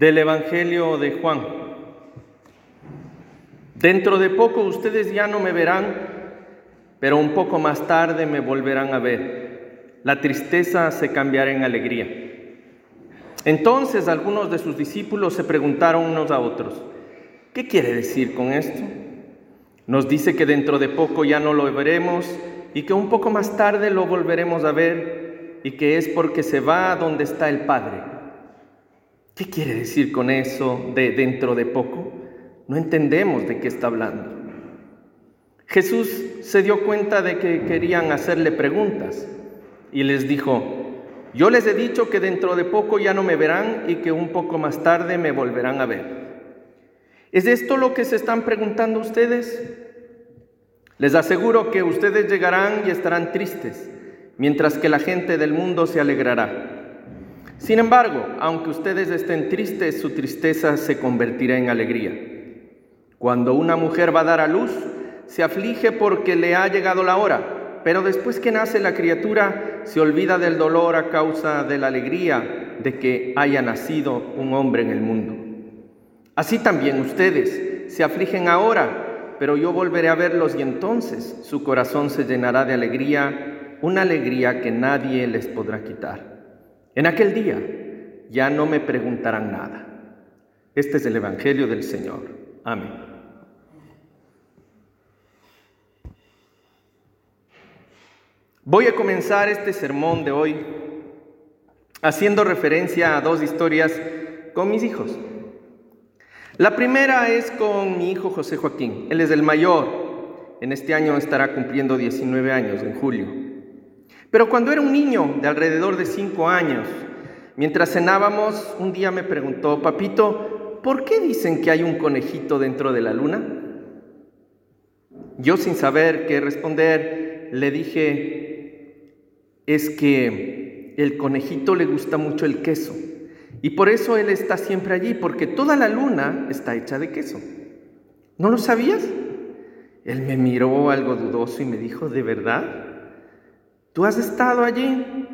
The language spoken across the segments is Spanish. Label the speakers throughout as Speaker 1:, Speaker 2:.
Speaker 1: Del Evangelio de Juan. Dentro de poco ustedes ya no me verán, pero un poco más tarde me volverán a ver. La tristeza se cambiará en alegría. Entonces algunos de sus discípulos se preguntaron unos a otros, ¿qué quiere decir con esto? Nos dice que dentro de poco ya no lo veremos y que un poco más tarde lo volveremos a ver y que es porque se va a donde está el Padre. ¿Qué quiere decir con eso de dentro de poco? No entendemos de qué está hablando. Jesús se dio cuenta de que querían hacerle preguntas y les dijo, yo les he dicho que dentro de poco ya no me verán y que un poco más tarde me volverán a ver. ¿Es esto lo que se están preguntando ustedes? Les aseguro que ustedes llegarán y estarán tristes, mientras que la gente del mundo se alegrará. Sin embargo, aunque ustedes estén tristes, su tristeza se convertirá en alegría. Cuando una mujer va a dar a luz, se aflige porque le ha llegado la hora, pero después que nace la criatura, se olvida del dolor a causa de la alegría de que haya nacido un hombre en el mundo. Así también ustedes se afligen ahora, pero yo volveré a verlos y entonces su corazón se llenará de alegría, una alegría que nadie les podrá quitar. En aquel día ya no me preguntarán nada. Este es el Evangelio del Señor. Amén. Voy a comenzar este sermón de hoy haciendo referencia a dos historias con mis hijos. La primera es con mi hijo José Joaquín. Él es el mayor. En este año estará cumpliendo 19 años, en julio. Pero cuando era un niño de alrededor de cinco años, mientras cenábamos, un día me preguntó, papito, ¿por qué dicen que hay un conejito dentro de la luna? Yo sin saber qué responder, le dije, es que el conejito le gusta mucho el queso. Y por eso él está siempre allí, porque toda la luna está hecha de queso. ¿No lo sabías? Él me miró algo dudoso y me dijo, ¿de verdad? ¿Tú has estado allí?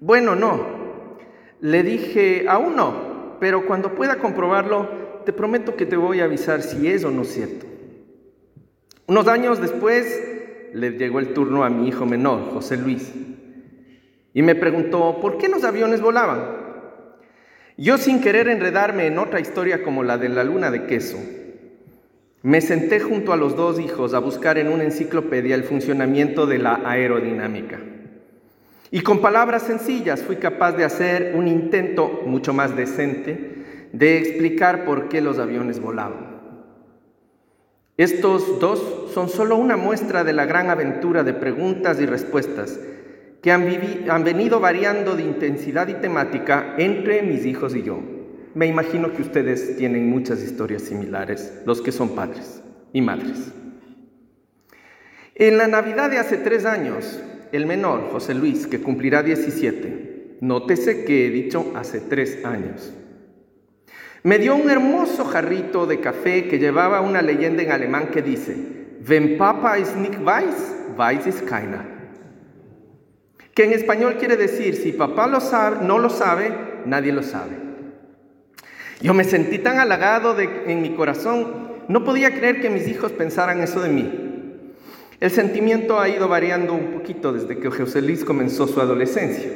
Speaker 1: Bueno, no. Le dije, aún no, pero cuando pueda comprobarlo, te prometo que te voy a avisar si es o no cierto. Unos años después le llegó el turno a mi hijo menor, José Luis, y me preguntó, ¿por qué los aviones volaban? Yo sin querer enredarme en otra historia como la de la luna de queso, me senté junto a los dos hijos a buscar en una enciclopedia el funcionamiento de la aerodinámica. Y con palabras sencillas fui capaz de hacer un intento mucho más decente de explicar por qué los aviones volaban. Estos dos son solo una muestra de la gran aventura de preguntas y respuestas que han, han venido variando de intensidad y temática entre mis hijos y yo. Me imagino que ustedes tienen muchas historias similares, los que son padres y madres. En la Navidad de hace tres años, el menor, José Luis, que cumplirá 17, nótese que he dicho hace tres años, me dio un hermoso jarrito de café que llevaba una leyenda en alemán que dice, Wenn Papa ist nicht weiß, weiß ist keiner. Que en español quiere decir, si papá lo sabe, no lo sabe, nadie lo sabe. Yo me sentí tan halagado en mi corazón, no podía creer que mis hijos pensaran eso de mí. El sentimiento ha ido variando un poquito desde que José Luis comenzó su adolescencia.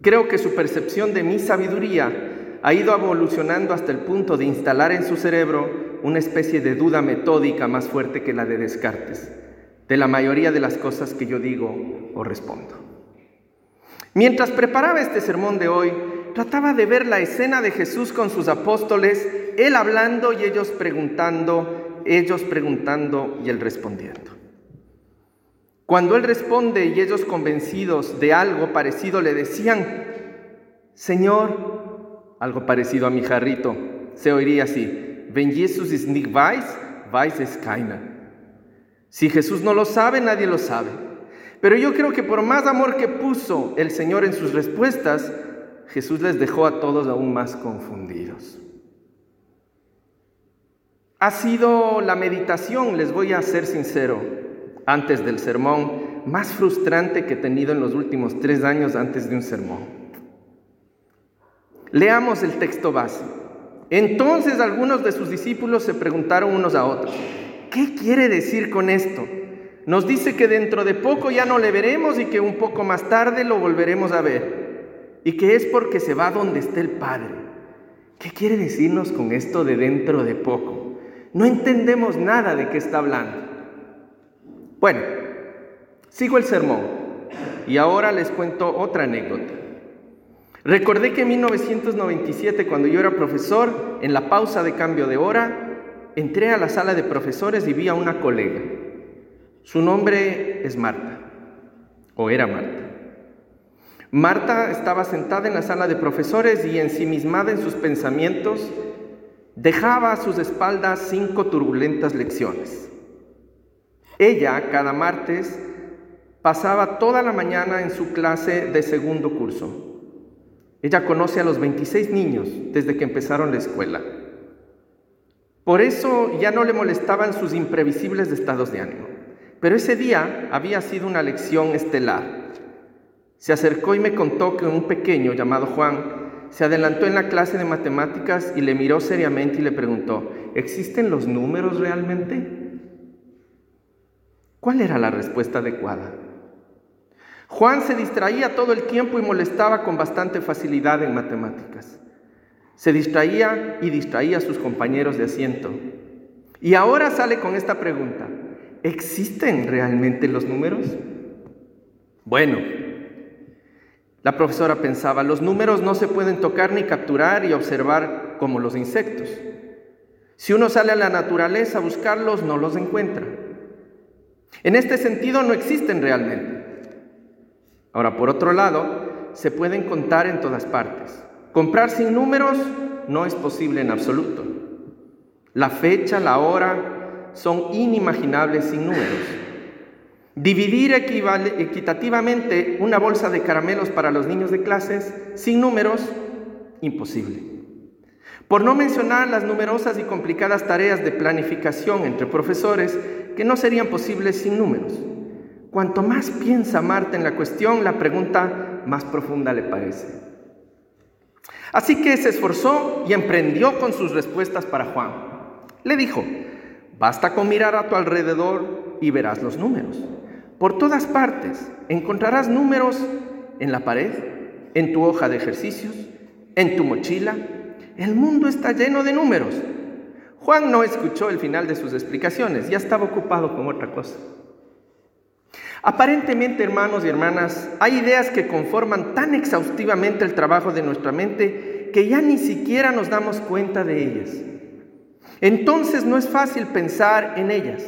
Speaker 1: Creo que su percepción de mi sabiduría ha ido evolucionando hasta el punto de instalar en su cerebro una especie de duda metódica más fuerte que la de Descartes, de la mayoría de las cosas que yo digo o respondo. Mientras preparaba este sermón de hoy, trataba de ver la escena de Jesús con sus apóstoles, él hablando y ellos preguntando, ellos preguntando y él respondiendo. Cuando él responde y ellos convencidos de algo parecido le decían, Señor, algo parecido a mi jarrito, se oiría así, Wenn Jesus ist nicht weiß, weiß es. Si Jesús no lo sabe, nadie lo sabe. Pero yo creo que por más amor que puso el Señor en sus respuestas, Jesús les dejó a todos aún más confundidos. Ha sido la meditación, les voy a ser sincero, antes del sermón, más frustrante que he tenido en los últimos tres años antes de un sermón. Leamos el texto base. Entonces algunos de sus discípulos se preguntaron unos a otros, ¿qué quiere decir con esto? Nos dice que dentro de poco ya no le veremos y que un poco más tarde lo volveremos a ver. Y que es porque se va donde esté el Padre. ¿Qué quiere decirnos con esto de dentro de poco? No entendemos nada de qué está hablando. Bueno, sigo el sermón y ahora les cuento otra anécdota. Recordé que en 1997, cuando yo era profesor, en la pausa de cambio de hora, entré a la sala de profesores y vi a una colega. Su nombre es Marta, o era Marta. Marta estaba sentada en la sala de profesores y ensimismada en sus pensamientos, dejaba a sus espaldas cinco turbulentas lecciones. Ella, cada martes, pasaba toda la mañana en su clase de segundo curso. Ella conoce a los 26 niños desde que empezaron la escuela. Por eso ya no le molestaban sus imprevisibles estados de ánimo. Pero ese día había sido una lección estelar. Se acercó y me contó que un pequeño llamado Juan se adelantó en la clase de matemáticas y le miró seriamente y le preguntó, ¿existen los números realmente? ¿Cuál era la respuesta adecuada? Juan se distraía todo el tiempo y molestaba con bastante facilidad en matemáticas. Se distraía y distraía a sus compañeros de asiento. Y ahora sale con esta pregunta. ¿Existen realmente los números? Bueno, la profesora pensaba, los números no se pueden tocar ni capturar y observar como los insectos. Si uno sale a la naturaleza a buscarlos, no los encuentra. En este sentido, no existen realmente. Ahora, por otro lado, se pueden contar en todas partes. Comprar sin números no es posible en absoluto. La fecha, la hora son inimaginables sin números. Dividir equitativamente una bolsa de caramelos para los niños de clases sin números, imposible. Por no mencionar las numerosas y complicadas tareas de planificación entre profesores que no serían posibles sin números. Cuanto más piensa Marta en la cuestión, la pregunta más profunda le parece. Así que se esforzó y emprendió con sus respuestas para Juan. Le dijo, basta con mirar a tu alrededor y verás los números. Por todas partes encontrarás números en la pared, en tu hoja de ejercicios, en tu mochila. El mundo está lleno de números. Juan no escuchó el final de sus explicaciones, ya estaba ocupado con otra cosa. Aparentemente, hermanos y hermanas, hay ideas que conforman tan exhaustivamente el trabajo de nuestra mente que ya ni siquiera nos damos cuenta de ellas. Entonces no es fácil pensar en ellas.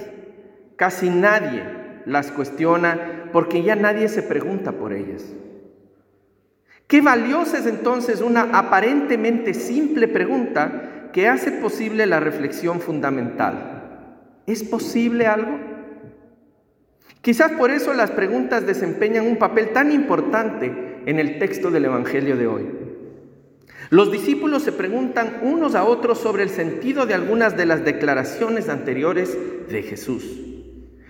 Speaker 1: Casi nadie las cuestiona porque ya nadie se pregunta por ellas. Qué valiosa es entonces una aparentemente simple pregunta que hace posible la reflexión fundamental. ¿Es posible algo? Quizás por eso las preguntas desempeñan un papel tan importante en el texto del Evangelio de hoy. Los discípulos se preguntan unos a otros sobre el sentido de algunas de las declaraciones anteriores de Jesús.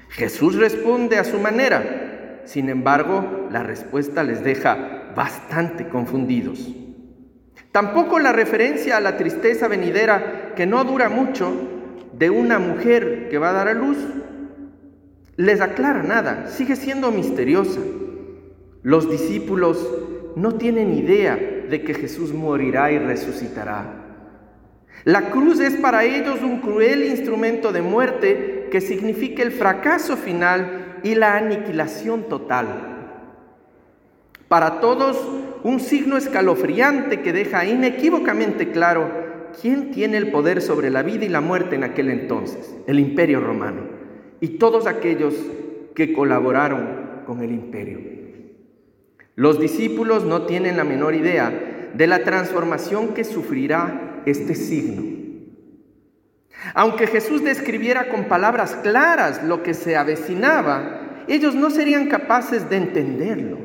Speaker 1: Jesús responde a su manera, sin embargo, la respuesta les deja bastante confundidos. Tampoco la referencia a la tristeza venidera que no dura mucho de una mujer que va a dar a luz les aclara nada, sigue siendo misteriosa. Los discípulos no tienen idea de que Jesús morirá y resucitará. La cruz es para ellos un cruel instrumento de muerte que significa el fracaso final y la aniquilación total. Para todos, un signo escalofriante que deja inequívocamente claro quién tiene el poder sobre la vida y la muerte en aquel entonces, el imperio romano y todos aquellos que colaboraron con el imperio. Los discípulos no tienen la menor idea de la transformación que sufrirá este signo. Aunque Jesús describiera con palabras claras lo que se avecinaba, ellos no serían capaces de entenderlo.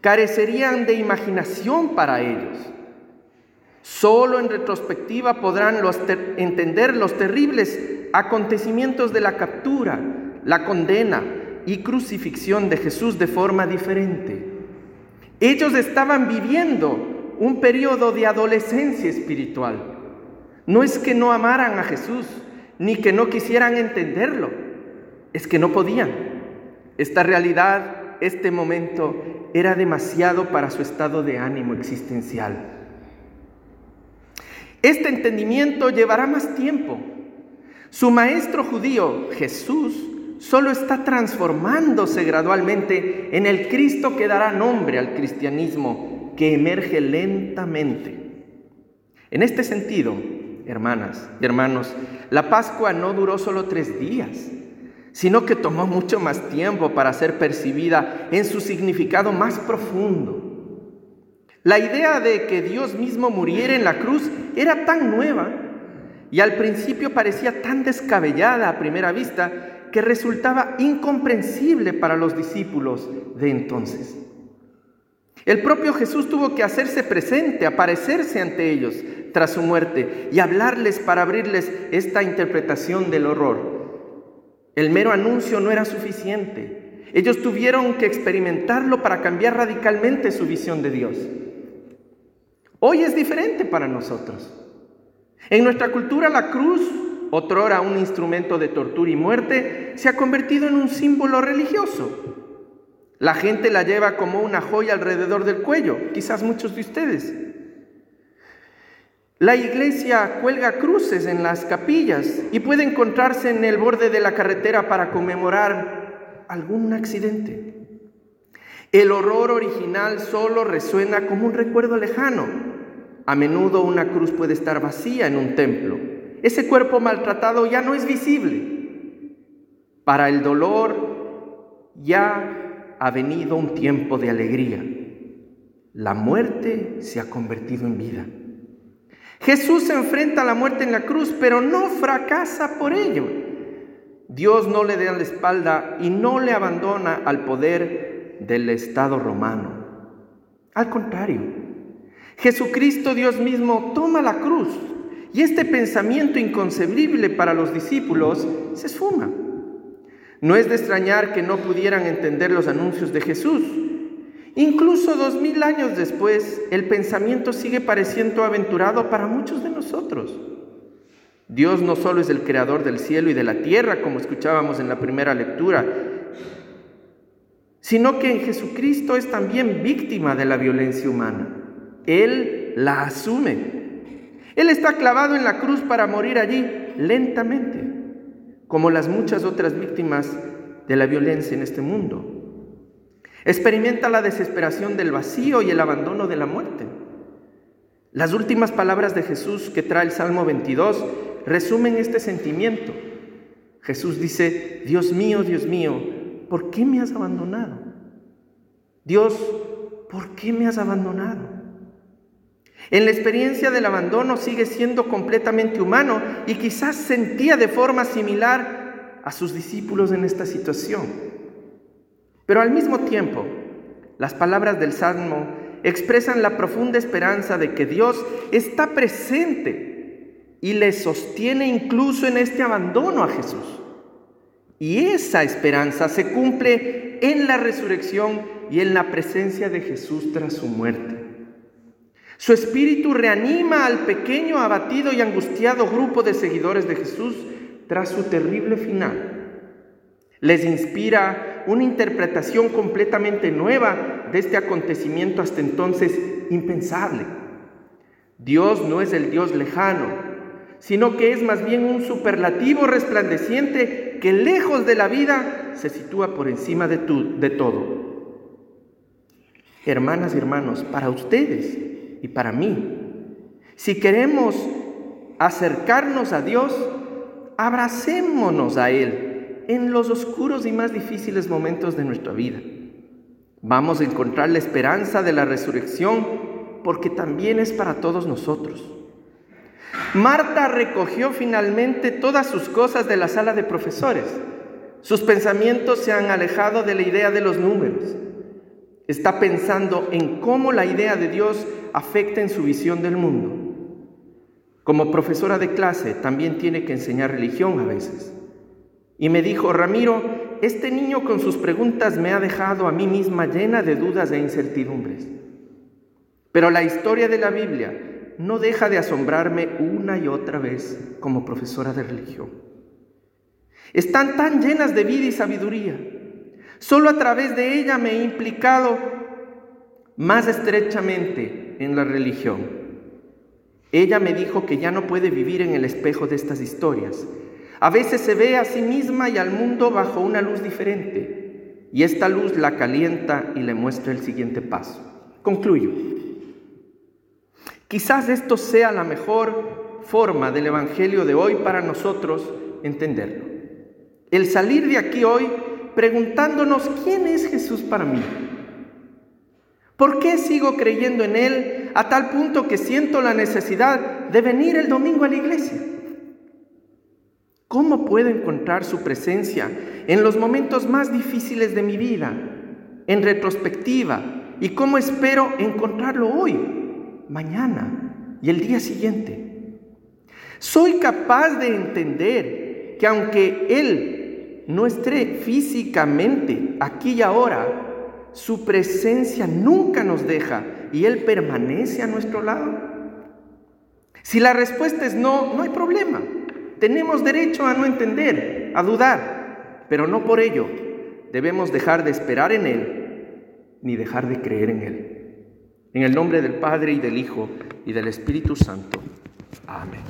Speaker 1: Carecerían de imaginación para ellos. Solo en retrospectiva podrán entender los terribles acontecimientos de la captura, la condena y crucifixión de Jesús de forma diferente. Ellos estaban viviendo un periodo de adolescencia espiritual. No es que no amaran a Jesús, ni que no quisieran entenderlo, es que no podían. Esta realidad, este momento, era demasiado para su estado de ánimo existencial. Este entendimiento llevará más tiempo. Su maestro judío, Jesús, solo está transformándose gradualmente en el Cristo que dará nombre al cristianismo, que emerge lentamente. En este sentido, hermanas y hermanos, la Pascua no duró solo tres días, sino que tomó mucho más tiempo para ser percibida en su significado más profundo. La idea de que Dios mismo muriera en la cruz era tan nueva y al principio parecía tan descabellada a primera vista que resultaba incomprensible para los discípulos de entonces. El propio Jesús tuvo que hacerse presente, aparecerse ante ellos tras su muerte y hablarles para abrirles esta interpretación del horror. El mero anuncio no era suficiente. Ellos tuvieron que experimentarlo para cambiar radicalmente su visión de Dios. Hoy es diferente para nosotros. En nuestra cultura la cruz, otrora un instrumento de tortura y muerte, se ha convertido en un símbolo religioso. La gente la lleva como una joya alrededor del cuello, quizás muchos de ustedes. La iglesia cuelga cruces en las capillas y puede encontrarse en el borde de la carretera para conmemorar algún accidente. El horror original solo resuena como un recuerdo lejano. A menudo una cruz puede estar vacía en un templo. Ese cuerpo maltratado ya no es visible. Para el dolor ya ha venido un tiempo de alegría. La muerte se ha convertido en vida. Jesús se enfrenta a la muerte en la cruz, pero no fracasa por ello. Dios no le da la espalda y no le abandona al poder del Estado romano. Al contrario, Jesucristo Dios mismo toma la cruz y este pensamiento inconcebible para los discípulos se esfuma. No es de extrañar que no pudieran entender los anuncios de Jesús. Incluso dos mil años después, el pensamiento sigue pareciendo aventurado para muchos de nosotros. Dios no solo es el creador del cielo y de la tierra, como escuchábamos en la primera lectura, sino que en Jesucristo es también víctima de la violencia humana. Él la asume. Él está clavado en la cruz para morir allí lentamente, como las muchas otras víctimas de la violencia en este mundo. Experimenta la desesperación del vacío y el abandono de la muerte. Las últimas palabras de Jesús que trae el Salmo 22 resumen este sentimiento. Jesús dice, Dios mío, Dios mío, ¿por qué me has abandonado? Dios, ¿por qué me has abandonado? En la experiencia del abandono sigue siendo completamente humano y quizás sentía de forma similar a sus discípulos en esta situación. Pero al mismo tiempo, las palabras del Salmo expresan la profunda esperanza de que Dios está presente y le sostiene incluso en este abandono a Jesús. Y esa esperanza se cumple en la resurrección y en la presencia de Jesús tras su muerte. Su espíritu reanima al pequeño, abatido y angustiado grupo de seguidores de Jesús tras su terrible final. Les inspira una interpretación completamente nueva de este acontecimiento hasta entonces impensable. Dios no es el Dios lejano, sino que es más bien un superlativo resplandeciente que lejos de la vida se sitúa por encima de, de todo. Hermanas y hermanos, para ustedes y para mí, si queremos acercarnos a Dios, abracémonos a Él en los oscuros y más difíciles momentos de nuestra vida. Vamos a encontrar la esperanza de la resurrección porque también es para todos nosotros. Marta recogió finalmente todas sus cosas de la sala de profesores. Sus pensamientos se han alejado de la idea de los números. Está pensando en cómo la idea de Dios afecta en su visión del mundo. Como profesora de clase también tiene que enseñar religión a veces. Y me dijo, Ramiro, este niño con sus preguntas me ha dejado a mí misma llena de dudas e incertidumbres. Pero la historia de la Biblia no deja de asombrarme una y otra vez como profesora de religión. Están tan llenas de vida y sabiduría. Solo a través de ella me he implicado más estrechamente en la religión. Ella me dijo que ya no puede vivir en el espejo de estas historias. A veces se ve a sí misma y al mundo bajo una luz diferente, y esta luz la calienta y le muestra el siguiente paso. Concluyo. Quizás esto sea la mejor forma del Evangelio de hoy para nosotros entenderlo. El salir de aquí hoy preguntándonos quién es Jesús para mí. ¿Por qué sigo creyendo en Él a tal punto que siento la necesidad de venir el domingo a la iglesia? ¿Cómo puedo encontrar su presencia en los momentos más difíciles de mi vida, en retrospectiva? ¿Y cómo espero encontrarlo hoy? mañana y el día siguiente. Soy capaz de entender que aunque Él no esté físicamente aquí y ahora, su presencia nunca nos deja y Él permanece a nuestro lado. Si la respuesta es no, no hay problema. Tenemos derecho a no entender, a dudar, pero no por ello debemos dejar de esperar en Él ni dejar de creer en Él. En el nombre del Padre y del Hijo y del Espíritu Santo. Amén.